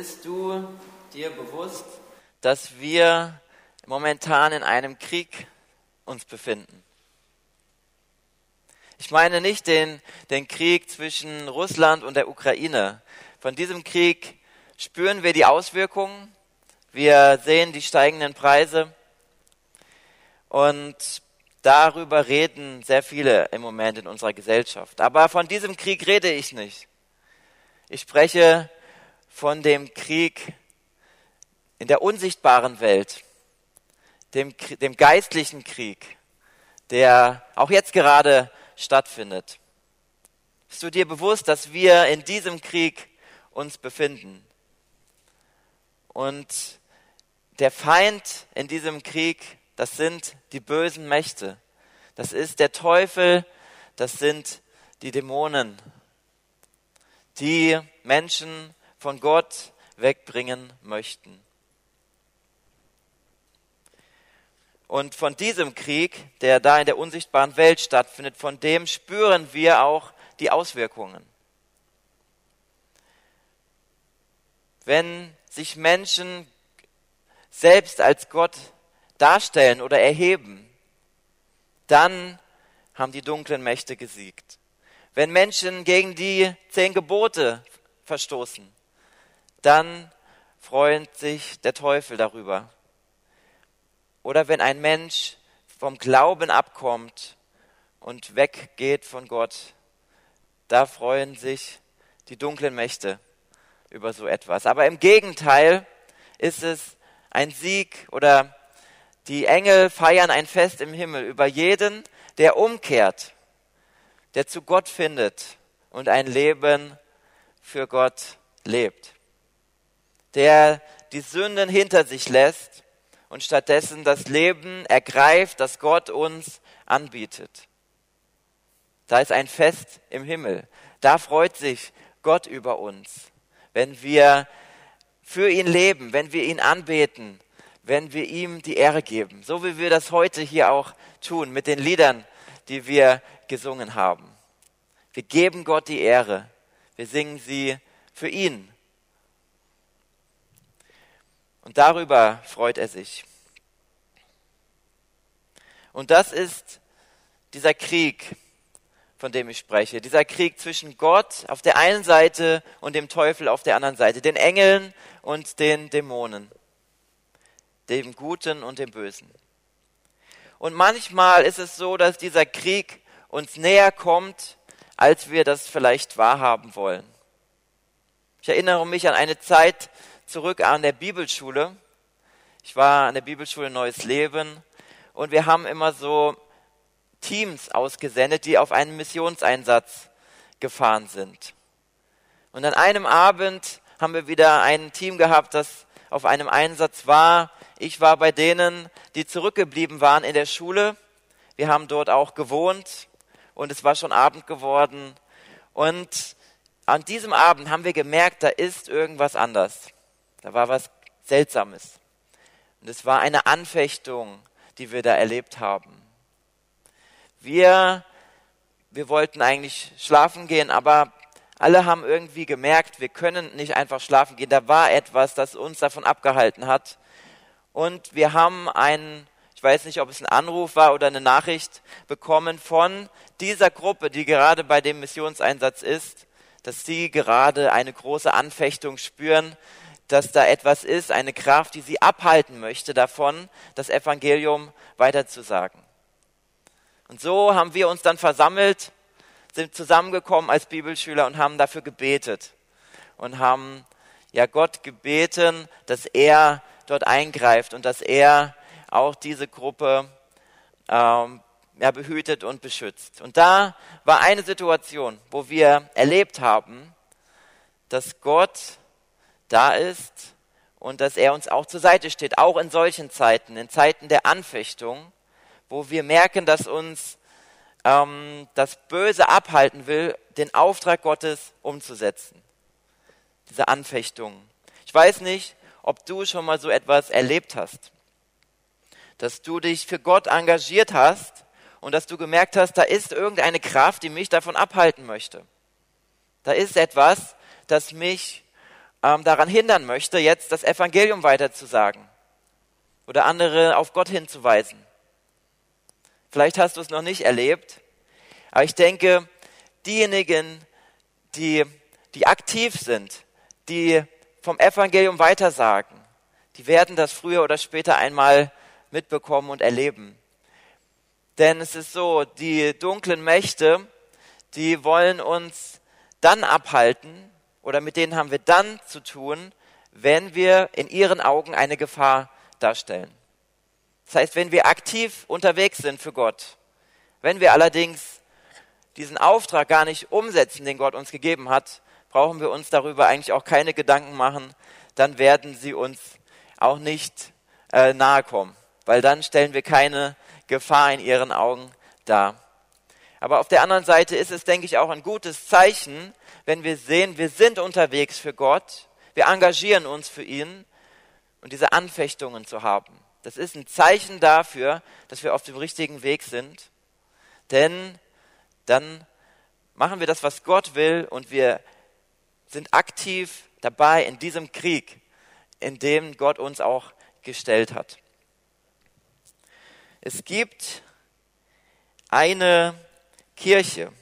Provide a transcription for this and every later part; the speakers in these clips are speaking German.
Bist du dir bewusst, dass wir momentan in einem Krieg uns befinden? Ich meine nicht den, den Krieg zwischen Russland und der Ukraine. Von diesem Krieg spüren wir die Auswirkungen. Wir sehen die steigenden Preise. Und darüber reden sehr viele im Moment in unserer Gesellschaft. Aber von diesem Krieg rede ich nicht. Ich spreche von dem Krieg in der unsichtbaren Welt, dem, dem geistlichen Krieg, der auch jetzt gerade stattfindet. Bist du dir bewusst, dass wir in diesem Krieg uns befinden? Und der Feind in diesem Krieg, das sind die bösen Mächte. Das ist der Teufel, das sind die Dämonen, die Menschen von Gott wegbringen möchten. Und von diesem Krieg, der da in der unsichtbaren Welt stattfindet, von dem spüren wir auch die Auswirkungen. Wenn sich Menschen selbst als Gott darstellen oder erheben, dann haben die dunklen Mächte gesiegt. Wenn Menschen gegen die zehn Gebote verstoßen, dann freut sich der Teufel darüber. Oder wenn ein Mensch vom Glauben abkommt und weggeht von Gott, da freuen sich die dunklen Mächte über so etwas. Aber im Gegenteil ist es ein Sieg oder die Engel feiern ein Fest im Himmel über jeden, der umkehrt, der zu Gott findet und ein Leben für Gott lebt der die Sünden hinter sich lässt und stattdessen das Leben ergreift, das Gott uns anbietet. Da ist ein Fest im Himmel. Da freut sich Gott über uns, wenn wir für ihn leben, wenn wir ihn anbeten, wenn wir ihm die Ehre geben. So wie wir das heute hier auch tun mit den Liedern, die wir gesungen haben. Wir geben Gott die Ehre. Wir singen sie für ihn und darüber freut er sich. Und das ist dieser Krieg, von dem ich spreche. Dieser Krieg zwischen Gott auf der einen Seite und dem Teufel auf der anderen Seite. Den Engeln und den Dämonen. Dem Guten und dem Bösen. Und manchmal ist es so, dass dieser Krieg uns näher kommt, als wir das vielleicht wahrhaben wollen. Ich erinnere mich an eine Zeit, zurück an der Bibelschule. Ich war an der Bibelschule Neues Leben und wir haben immer so Teams ausgesendet, die auf einen Missionseinsatz gefahren sind. Und an einem Abend haben wir wieder ein Team gehabt, das auf einem Einsatz war. Ich war bei denen, die zurückgeblieben waren in der Schule. Wir haben dort auch gewohnt und es war schon Abend geworden. Und an diesem Abend haben wir gemerkt, da ist irgendwas anders. Da war was Seltsames. Und es war eine Anfechtung, die wir da erlebt haben. Wir, wir wollten eigentlich schlafen gehen, aber alle haben irgendwie gemerkt, wir können nicht einfach schlafen gehen. Da war etwas, das uns davon abgehalten hat. Und wir haben einen, ich weiß nicht, ob es ein Anruf war oder eine Nachricht bekommen von dieser Gruppe, die gerade bei dem Missionseinsatz ist, dass sie gerade eine große Anfechtung spüren, dass da etwas ist, eine Kraft, die sie abhalten möchte davon, das Evangelium weiterzusagen. Und so haben wir uns dann versammelt, sind zusammengekommen als Bibelschüler und haben dafür gebetet und haben ja Gott gebeten, dass er dort eingreift und dass er auch diese Gruppe ähm, ja, behütet und beschützt. Und da war eine Situation, wo wir erlebt haben, dass Gott da ist und dass er uns auch zur Seite steht, auch in solchen Zeiten, in Zeiten der Anfechtung, wo wir merken, dass uns ähm, das Böse abhalten will, den Auftrag Gottes umzusetzen. Diese Anfechtung. Ich weiß nicht, ob du schon mal so etwas erlebt hast, dass du dich für Gott engagiert hast und dass du gemerkt hast, da ist irgendeine Kraft, die mich davon abhalten möchte. Da ist etwas, das mich ähm, daran hindern möchte, jetzt das Evangelium weiterzusagen oder andere auf Gott hinzuweisen. Vielleicht hast du es noch nicht erlebt, aber ich denke, diejenigen, die, die aktiv sind, die vom Evangelium weitersagen, die werden das früher oder später einmal mitbekommen und erleben. Denn es ist so, die dunklen Mächte, die wollen uns dann abhalten oder mit denen haben wir dann zu tun, wenn wir in ihren Augen eine Gefahr darstellen. Das heißt, wenn wir aktiv unterwegs sind für Gott, wenn wir allerdings diesen Auftrag gar nicht umsetzen, den Gott uns gegeben hat, brauchen wir uns darüber eigentlich auch keine Gedanken machen, dann werden sie uns auch nicht äh, nahe kommen, weil dann stellen wir keine Gefahr in ihren Augen dar. Aber auf der anderen Seite ist es, denke ich, auch ein gutes Zeichen, wenn wir sehen, wir sind unterwegs für Gott, wir engagieren uns für ihn und diese Anfechtungen zu haben. Das ist ein Zeichen dafür, dass wir auf dem richtigen Weg sind, denn dann machen wir das, was Gott will und wir sind aktiv dabei in diesem Krieg, in dem Gott uns auch gestellt hat. Es gibt eine Kirche.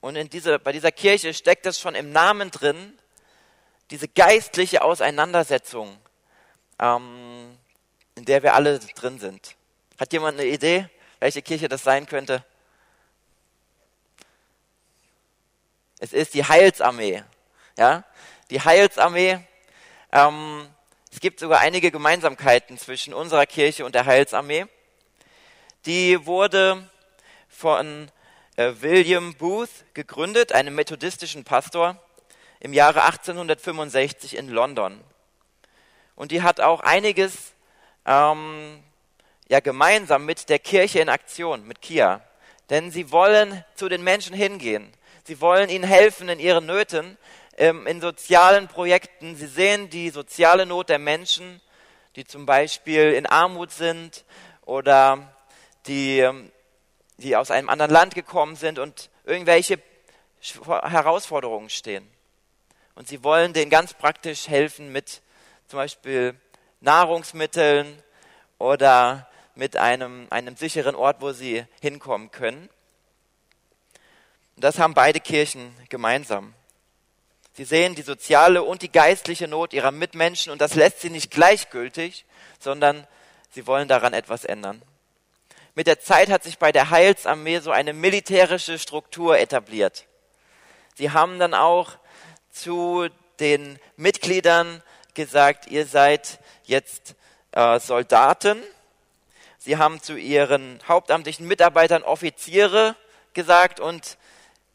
Und in diese, bei dieser Kirche steckt es schon im Namen drin, diese geistliche Auseinandersetzung, ähm, in der wir alle drin sind. Hat jemand eine Idee, welche Kirche das sein könnte? Es ist die Heilsarmee. Ja? Die Heilsarmee, ähm, es gibt sogar einige Gemeinsamkeiten zwischen unserer Kirche und der Heilsarmee. Die wurde von äh, William Booth gegründet, einem methodistischen Pastor, im Jahre 1865 in London. Und die hat auch einiges ähm, ja, gemeinsam mit der Kirche in Aktion, mit KIA. Denn sie wollen zu den Menschen hingehen. Sie wollen ihnen helfen in ihren Nöten, ähm, in sozialen Projekten. Sie sehen die soziale Not der Menschen, die zum Beispiel in Armut sind oder die ähm, die aus einem anderen Land gekommen sind und irgendwelche Herausforderungen stehen. Und sie wollen denen ganz praktisch helfen mit zum Beispiel Nahrungsmitteln oder mit einem, einem sicheren Ort, wo sie hinkommen können. Und das haben beide Kirchen gemeinsam. Sie sehen die soziale und die geistliche Not ihrer Mitmenschen und das lässt sie nicht gleichgültig, sondern sie wollen daran etwas ändern mit der Zeit hat sich bei der Heilsarmee so eine militärische Struktur etabliert. Sie haben dann auch zu den Mitgliedern gesagt, ihr seid jetzt äh, Soldaten. Sie haben zu ihren hauptamtlichen Mitarbeitern Offiziere gesagt und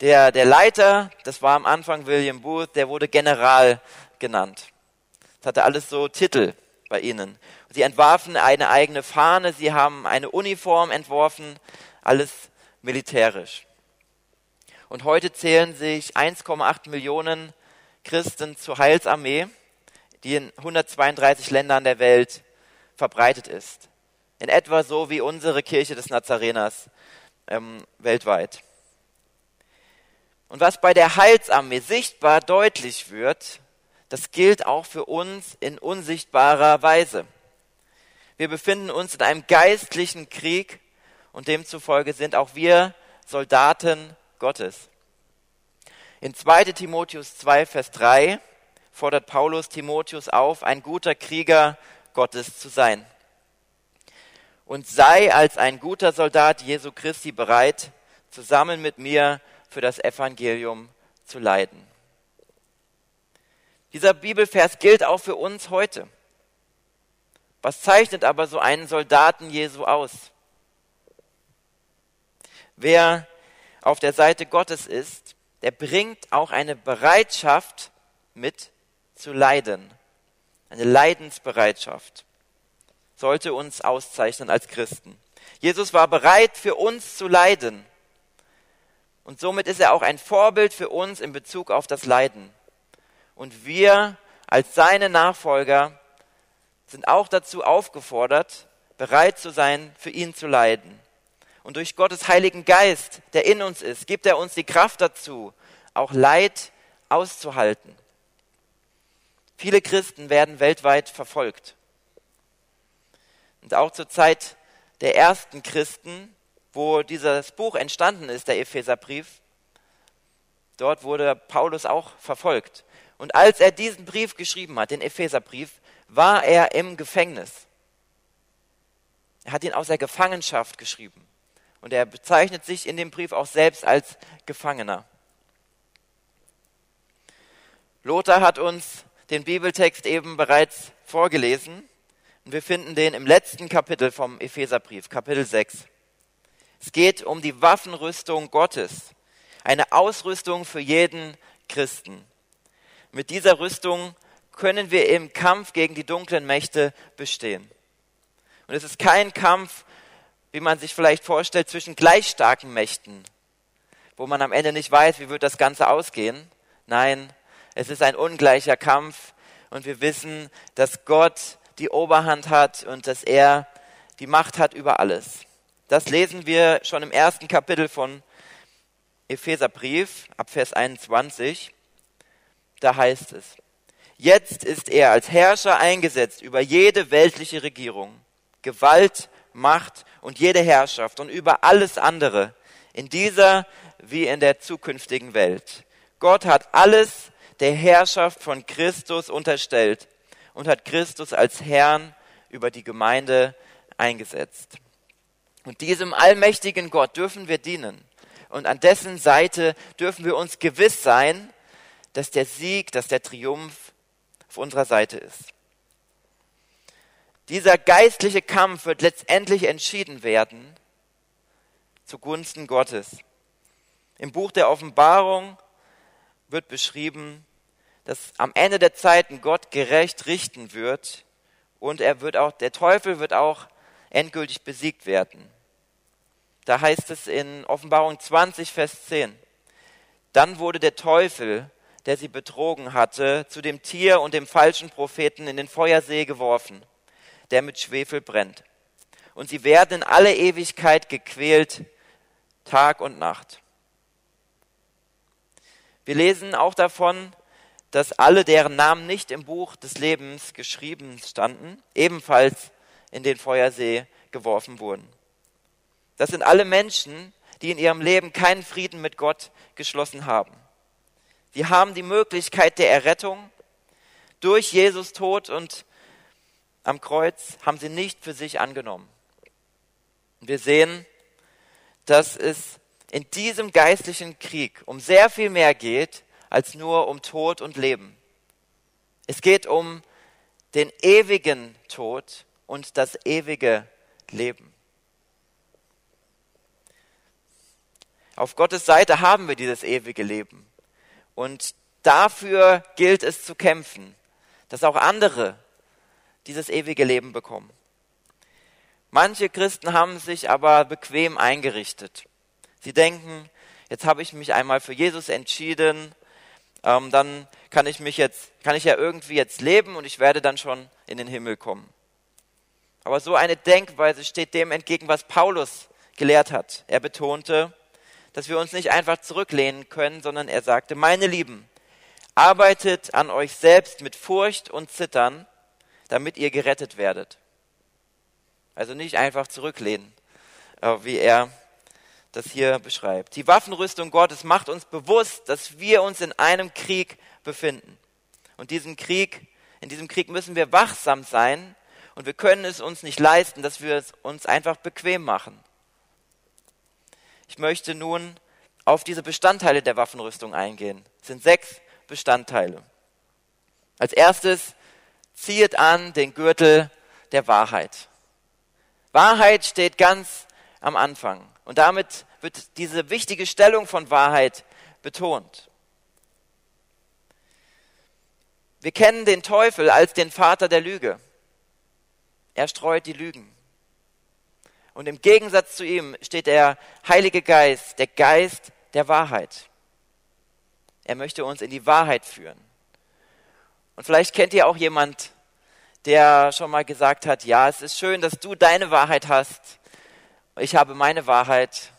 der, der Leiter, das war am Anfang William Booth, der wurde General genannt. Das hatte alles so Titel bei ihnen. Sie entwarfen eine eigene Fahne, sie haben eine Uniform entworfen, alles militärisch. Und heute zählen sich 1,8 Millionen Christen zur Heilsarmee, die in 132 Ländern der Welt verbreitet ist. In etwa so wie unsere Kirche des Nazareners ähm, weltweit. Und was bei der Heilsarmee sichtbar deutlich wird, das gilt auch für uns in unsichtbarer Weise. Wir befinden uns in einem geistlichen Krieg und demzufolge sind auch wir Soldaten Gottes. In 2 Timotheus 2, Vers 3 fordert Paulus Timotheus auf, ein guter Krieger Gottes zu sein. Und sei als ein guter Soldat Jesu Christi bereit, zusammen mit mir für das Evangelium zu leiden. Dieser Bibelvers gilt auch für uns heute. Was zeichnet aber so einen Soldaten Jesu aus? Wer auf der Seite Gottes ist, der bringt auch eine Bereitschaft mit zu leiden. Eine Leidensbereitschaft sollte uns auszeichnen als Christen. Jesus war bereit, für uns zu leiden. Und somit ist er auch ein Vorbild für uns in Bezug auf das Leiden. Und wir als seine Nachfolger sind auch dazu aufgefordert, bereit zu sein, für ihn zu leiden. Und durch Gottes Heiligen Geist, der in uns ist, gibt er uns die Kraft dazu, auch Leid auszuhalten. Viele Christen werden weltweit verfolgt. Und auch zur Zeit der ersten Christen, wo dieses Buch entstanden ist, der Epheserbrief, dort wurde Paulus auch verfolgt. Und als er diesen Brief geschrieben hat, den Epheserbrief, war er im Gefängnis. Er hat ihn aus der Gefangenschaft geschrieben. Und er bezeichnet sich in dem Brief auch selbst als Gefangener. Lothar hat uns den Bibeltext eben bereits vorgelesen. Und wir finden den im letzten Kapitel vom Epheserbrief, Kapitel 6. Es geht um die Waffenrüstung Gottes, eine Ausrüstung für jeden Christen. Mit dieser Rüstung können wir im Kampf gegen die dunklen Mächte bestehen. Und es ist kein Kampf, wie man sich vielleicht vorstellt, zwischen gleich starken Mächten, wo man am Ende nicht weiß, wie wird das Ganze ausgehen. Nein, es ist ein ungleicher Kampf und wir wissen, dass Gott die Oberhand hat und dass er die Macht hat über alles. Das lesen wir schon im ersten Kapitel von Epheserbrief ab Vers 21. Da heißt es, jetzt ist er als Herrscher eingesetzt über jede weltliche Regierung, Gewalt, Macht und jede Herrschaft und über alles andere in dieser wie in der zukünftigen Welt. Gott hat alles der Herrschaft von Christus unterstellt und hat Christus als Herrn über die Gemeinde eingesetzt. Und diesem allmächtigen Gott dürfen wir dienen. Und an dessen Seite dürfen wir uns gewiss sein, dass der Sieg, dass der Triumph auf unserer Seite ist. Dieser geistliche Kampf wird letztendlich entschieden werden zugunsten Gottes. Im Buch der Offenbarung wird beschrieben, dass am Ende der Zeiten Gott gerecht richten wird und er wird auch, der Teufel wird auch endgültig besiegt werden. Da heißt es in Offenbarung 20, Vers 10, dann wurde der Teufel, der sie betrogen hatte, zu dem Tier und dem falschen Propheten in den Feuersee geworfen, der mit Schwefel brennt. Und sie werden in alle Ewigkeit gequält, Tag und Nacht. Wir lesen auch davon, dass alle, deren Namen nicht im Buch des Lebens geschrieben standen, ebenfalls in den Feuersee geworfen wurden. Das sind alle Menschen, die in ihrem Leben keinen Frieden mit Gott geschlossen haben. Sie haben die Möglichkeit der Errettung durch Jesus Tod und am Kreuz haben sie nicht für sich angenommen. Wir sehen, dass es in diesem geistlichen Krieg um sehr viel mehr geht als nur um Tod und Leben. Es geht um den ewigen Tod und das ewige Leben. Auf Gottes Seite haben wir dieses ewige Leben. Und dafür gilt es zu kämpfen, dass auch andere dieses ewige Leben bekommen. Manche Christen haben sich aber bequem eingerichtet. Sie denken, jetzt habe ich mich einmal für Jesus entschieden, ähm, dann kann ich mich jetzt, kann ich ja irgendwie jetzt leben und ich werde dann schon in den Himmel kommen. Aber so eine Denkweise steht dem entgegen, was Paulus gelehrt hat. Er betonte, dass wir uns nicht einfach zurücklehnen können, sondern er sagte, meine Lieben, arbeitet an euch selbst mit Furcht und Zittern, damit ihr gerettet werdet. Also nicht einfach zurücklehnen, äh, wie er das hier beschreibt. Die Waffenrüstung Gottes macht uns bewusst, dass wir uns in einem Krieg befinden. Und diesen Krieg, in diesem Krieg müssen wir wachsam sein und wir können es uns nicht leisten, dass wir es uns einfach bequem machen. Ich möchte nun auf diese Bestandteile der Waffenrüstung eingehen. Es sind sechs Bestandteile. Als erstes, zieht an den Gürtel der Wahrheit. Wahrheit steht ganz am Anfang. Und damit wird diese wichtige Stellung von Wahrheit betont. Wir kennen den Teufel als den Vater der Lüge. Er streut die Lügen. Und im Gegensatz zu ihm steht der Heilige Geist, der Geist der Wahrheit. Er möchte uns in die Wahrheit führen. Und vielleicht kennt ihr auch jemand, der schon mal gesagt hat, ja, es ist schön, dass du deine Wahrheit hast. Ich habe meine Wahrheit.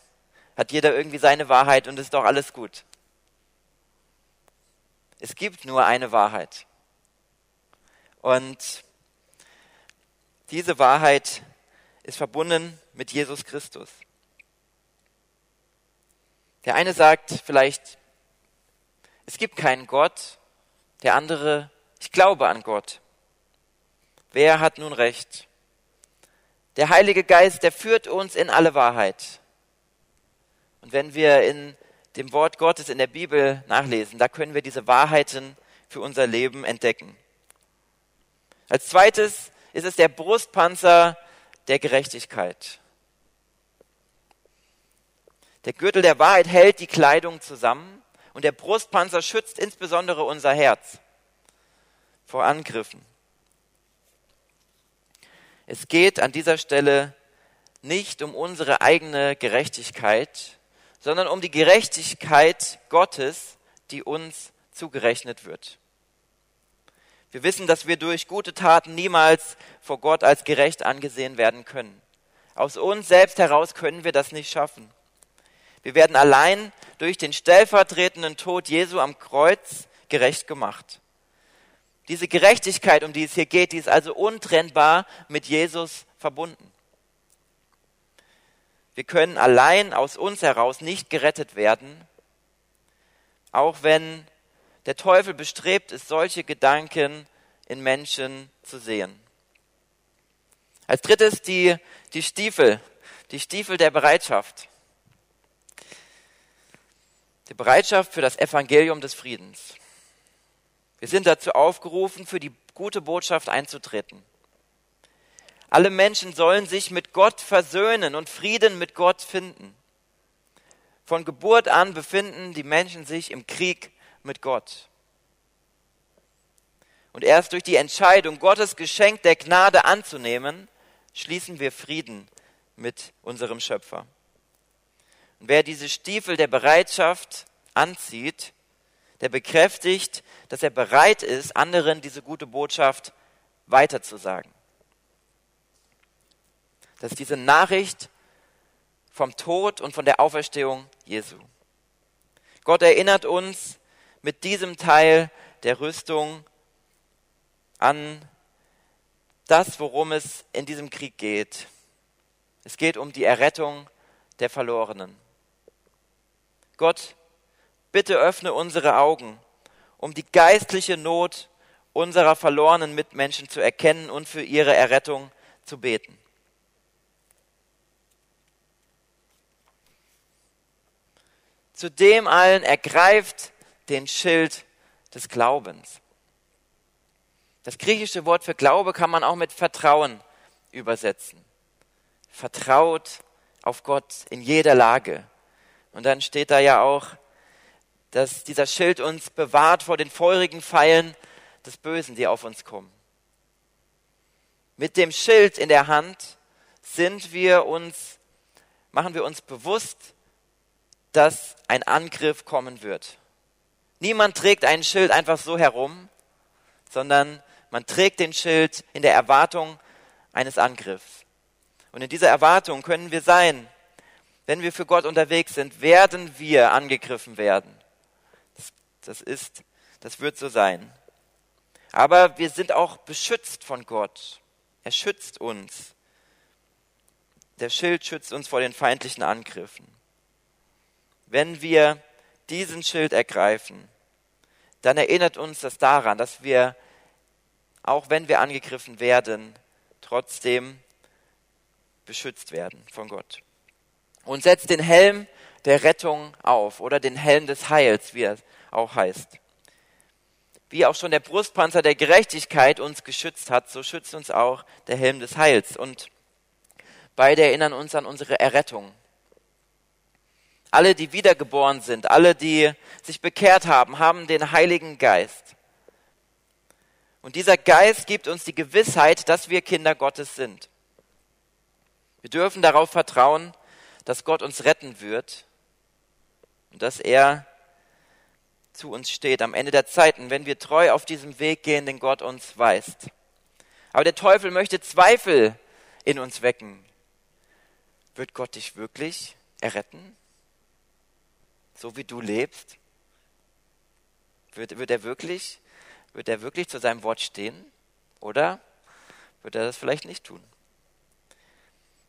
Hat jeder irgendwie seine Wahrheit und ist doch alles gut. Es gibt nur eine Wahrheit. Und diese Wahrheit ist verbunden mit Jesus Christus. Der eine sagt vielleicht, es gibt keinen Gott, der andere, ich glaube an Gott. Wer hat nun recht? Der Heilige Geist, der führt uns in alle Wahrheit. Und wenn wir in dem Wort Gottes in der Bibel nachlesen, da können wir diese Wahrheiten für unser Leben entdecken. Als zweites ist es der Brustpanzer der Gerechtigkeit. Der Gürtel der Wahrheit hält die Kleidung zusammen und der Brustpanzer schützt insbesondere unser Herz vor Angriffen. Es geht an dieser Stelle nicht um unsere eigene Gerechtigkeit, sondern um die Gerechtigkeit Gottes, die uns zugerechnet wird. Wir wissen, dass wir durch gute Taten niemals vor Gott als gerecht angesehen werden können. Aus uns selbst heraus können wir das nicht schaffen. Wir werden allein durch den stellvertretenden Tod Jesu am Kreuz gerecht gemacht. Diese Gerechtigkeit, um die es hier geht, die ist also untrennbar mit Jesus verbunden. Wir können allein aus uns heraus nicht gerettet werden, auch wenn der Teufel bestrebt ist, solche Gedanken in Menschen zu sehen. Als drittes die, die Stiefel, die Stiefel der Bereitschaft. Die Bereitschaft für das Evangelium des Friedens. Wir sind dazu aufgerufen, für die gute Botschaft einzutreten. Alle Menschen sollen sich mit Gott versöhnen und Frieden mit Gott finden. Von Geburt an befinden die Menschen sich im Krieg mit Gott. Und erst durch die Entscheidung, Gottes Geschenk der Gnade anzunehmen, schließen wir Frieden mit unserem Schöpfer. Und wer diese Stiefel der Bereitschaft anzieht, der bekräftigt, dass er bereit ist, anderen diese gute Botschaft weiterzusagen dass diese Nachricht vom Tod und von der Auferstehung Jesu. Gott erinnert uns mit diesem Teil der Rüstung an das, worum es in diesem Krieg geht. Es geht um die Errettung der Verlorenen. Gott, bitte öffne unsere Augen, um die geistliche Not unserer verlorenen Mitmenschen zu erkennen und für ihre Errettung zu beten. zu dem allen ergreift den Schild des Glaubens. Das griechische Wort für Glaube kann man auch mit Vertrauen übersetzen. Vertraut auf Gott in jeder Lage. Und dann steht da ja auch, dass dieser Schild uns bewahrt vor den feurigen Pfeilen des Bösen, die auf uns kommen. Mit dem Schild in der Hand sind wir uns, machen wir uns bewusst, dass ein Angriff kommen wird. Niemand trägt ein Schild einfach so herum, sondern man trägt den Schild in der Erwartung eines Angriffs. Und in dieser Erwartung können wir sein, wenn wir für Gott unterwegs sind, werden wir angegriffen werden. Das, das ist, das wird so sein. Aber wir sind auch beschützt von Gott. Er schützt uns. Der Schild schützt uns vor den feindlichen Angriffen. Wenn wir diesen Schild ergreifen, dann erinnert uns das daran, dass wir, auch wenn wir angegriffen werden, trotzdem beschützt werden von Gott. Und setzt den Helm der Rettung auf oder den Helm des Heils, wie er auch heißt. Wie auch schon der Brustpanzer der Gerechtigkeit uns geschützt hat, so schützt uns auch der Helm des Heils. Und beide erinnern uns an unsere Errettung alle, die wiedergeboren sind, alle, die sich bekehrt haben, haben den Heiligen Geist. Und dieser Geist gibt uns die Gewissheit, dass wir Kinder Gottes sind. Wir dürfen darauf vertrauen, dass Gott uns retten wird und dass er zu uns steht am Ende der Zeiten, wenn wir treu auf diesem Weg gehen, den Gott uns weist. Aber der Teufel möchte Zweifel in uns wecken. Wird Gott dich wirklich erretten? So wie du lebst? Wird, wird, er wirklich, wird er wirklich zu seinem Wort stehen? Oder wird er das vielleicht nicht tun?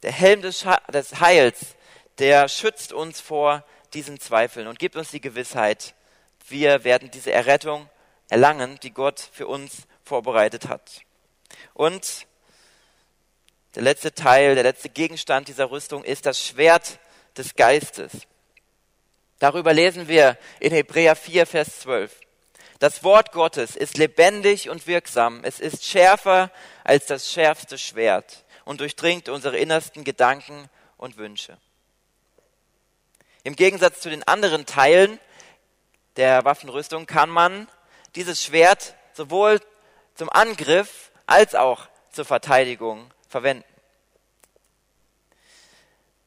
Der Helm des, des Heils, der schützt uns vor diesen Zweifeln und gibt uns die Gewissheit, wir werden diese Errettung erlangen, die Gott für uns vorbereitet hat. Und der letzte Teil, der letzte Gegenstand dieser Rüstung ist das Schwert des Geistes. Darüber lesen wir in Hebräer 4, Vers 12. Das Wort Gottes ist lebendig und wirksam. Es ist schärfer als das schärfste Schwert und durchdringt unsere innersten Gedanken und Wünsche. Im Gegensatz zu den anderen Teilen der Waffenrüstung kann man dieses Schwert sowohl zum Angriff als auch zur Verteidigung verwenden.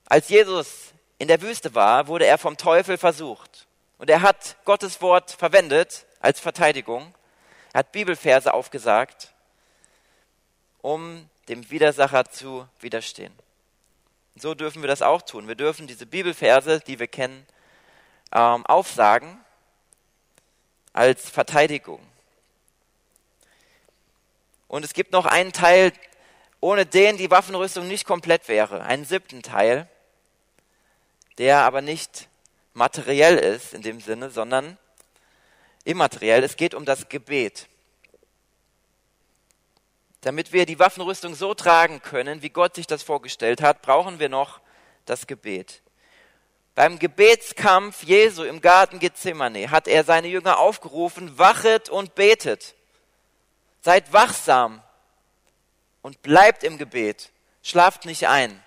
Als Jesus in der Wüste war, wurde er vom Teufel versucht. Und er hat Gottes Wort verwendet als Verteidigung. Er hat Bibelverse aufgesagt, um dem Widersacher zu widerstehen. Und so dürfen wir das auch tun. Wir dürfen diese Bibelverse, die wir kennen, ähm, aufsagen als Verteidigung. Und es gibt noch einen Teil, ohne den die Waffenrüstung nicht komplett wäre. Einen siebten Teil, der aber nicht materiell ist in dem Sinne, sondern immateriell. Es geht um das Gebet. Damit wir die Waffenrüstung so tragen können, wie Gott sich das vorgestellt hat, brauchen wir noch das Gebet. Beim Gebetskampf Jesu im Garten Gethsemane hat er seine Jünger aufgerufen, wachet und betet. Seid wachsam und bleibt im Gebet. Schlaft nicht ein.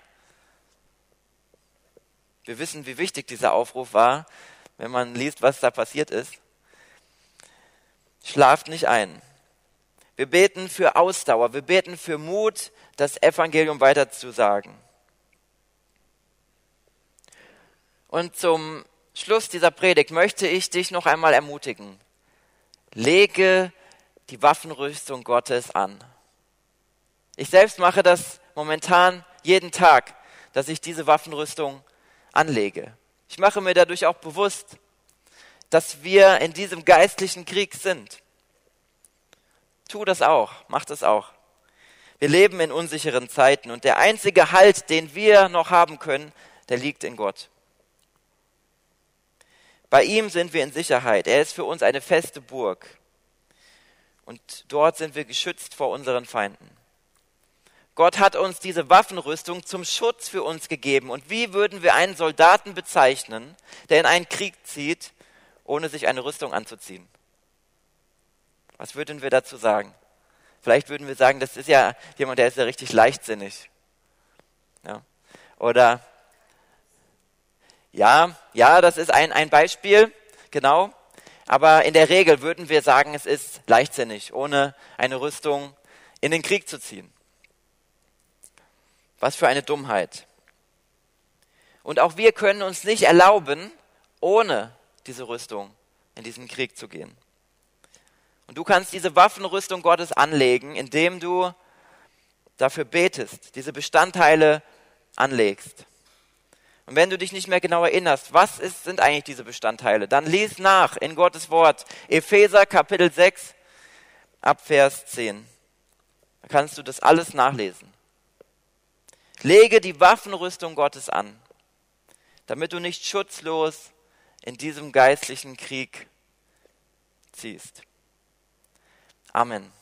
Wir wissen, wie wichtig dieser Aufruf war, wenn man liest, was da passiert ist. Schlaft nicht ein. Wir beten für Ausdauer, wir beten für Mut, das Evangelium weiterzusagen. Und zum Schluss dieser Predigt möchte ich dich noch einmal ermutigen. Lege die Waffenrüstung Gottes an. Ich selbst mache das momentan jeden Tag, dass ich diese Waffenrüstung anlege. Ich mache mir dadurch auch bewusst, dass wir in diesem geistlichen Krieg sind. Tu das auch, mach das auch. Wir leben in unsicheren Zeiten und der einzige Halt, den wir noch haben können, der liegt in Gott. Bei ihm sind wir in Sicherheit. Er ist für uns eine feste Burg. Und dort sind wir geschützt vor unseren Feinden. Gott hat uns diese Waffenrüstung zum Schutz für uns gegeben. Und wie würden wir einen Soldaten bezeichnen, der in einen Krieg zieht, ohne sich eine Rüstung anzuziehen? Was würden wir dazu sagen? Vielleicht würden wir sagen, das ist ja jemand, der ist ja richtig leichtsinnig. Ja. Oder ja, ja, das ist ein, ein Beispiel, genau. Aber in der Regel würden wir sagen, es ist leichtsinnig, ohne eine Rüstung in den Krieg zu ziehen. Was für eine Dummheit. Und auch wir können uns nicht erlauben, ohne diese Rüstung in diesen Krieg zu gehen. Und du kannst diese Waffenrüstung Gottes anlegen, indem du dafür betest, diese Bestandteile anlegst. Und wenn du dich nicht mehr genau erinnerst, was ist, sind eigentlich diese Bestandteile, dann lies nach in Gottes Wort. Epheser Kapitel 6 ab Vers 10. Da kannst du das alles nachlesen. Lege die Waffenrüstung Gottes an, damit du nicht schutzlos in diesem geistlichen Krieg ziehst. Amen.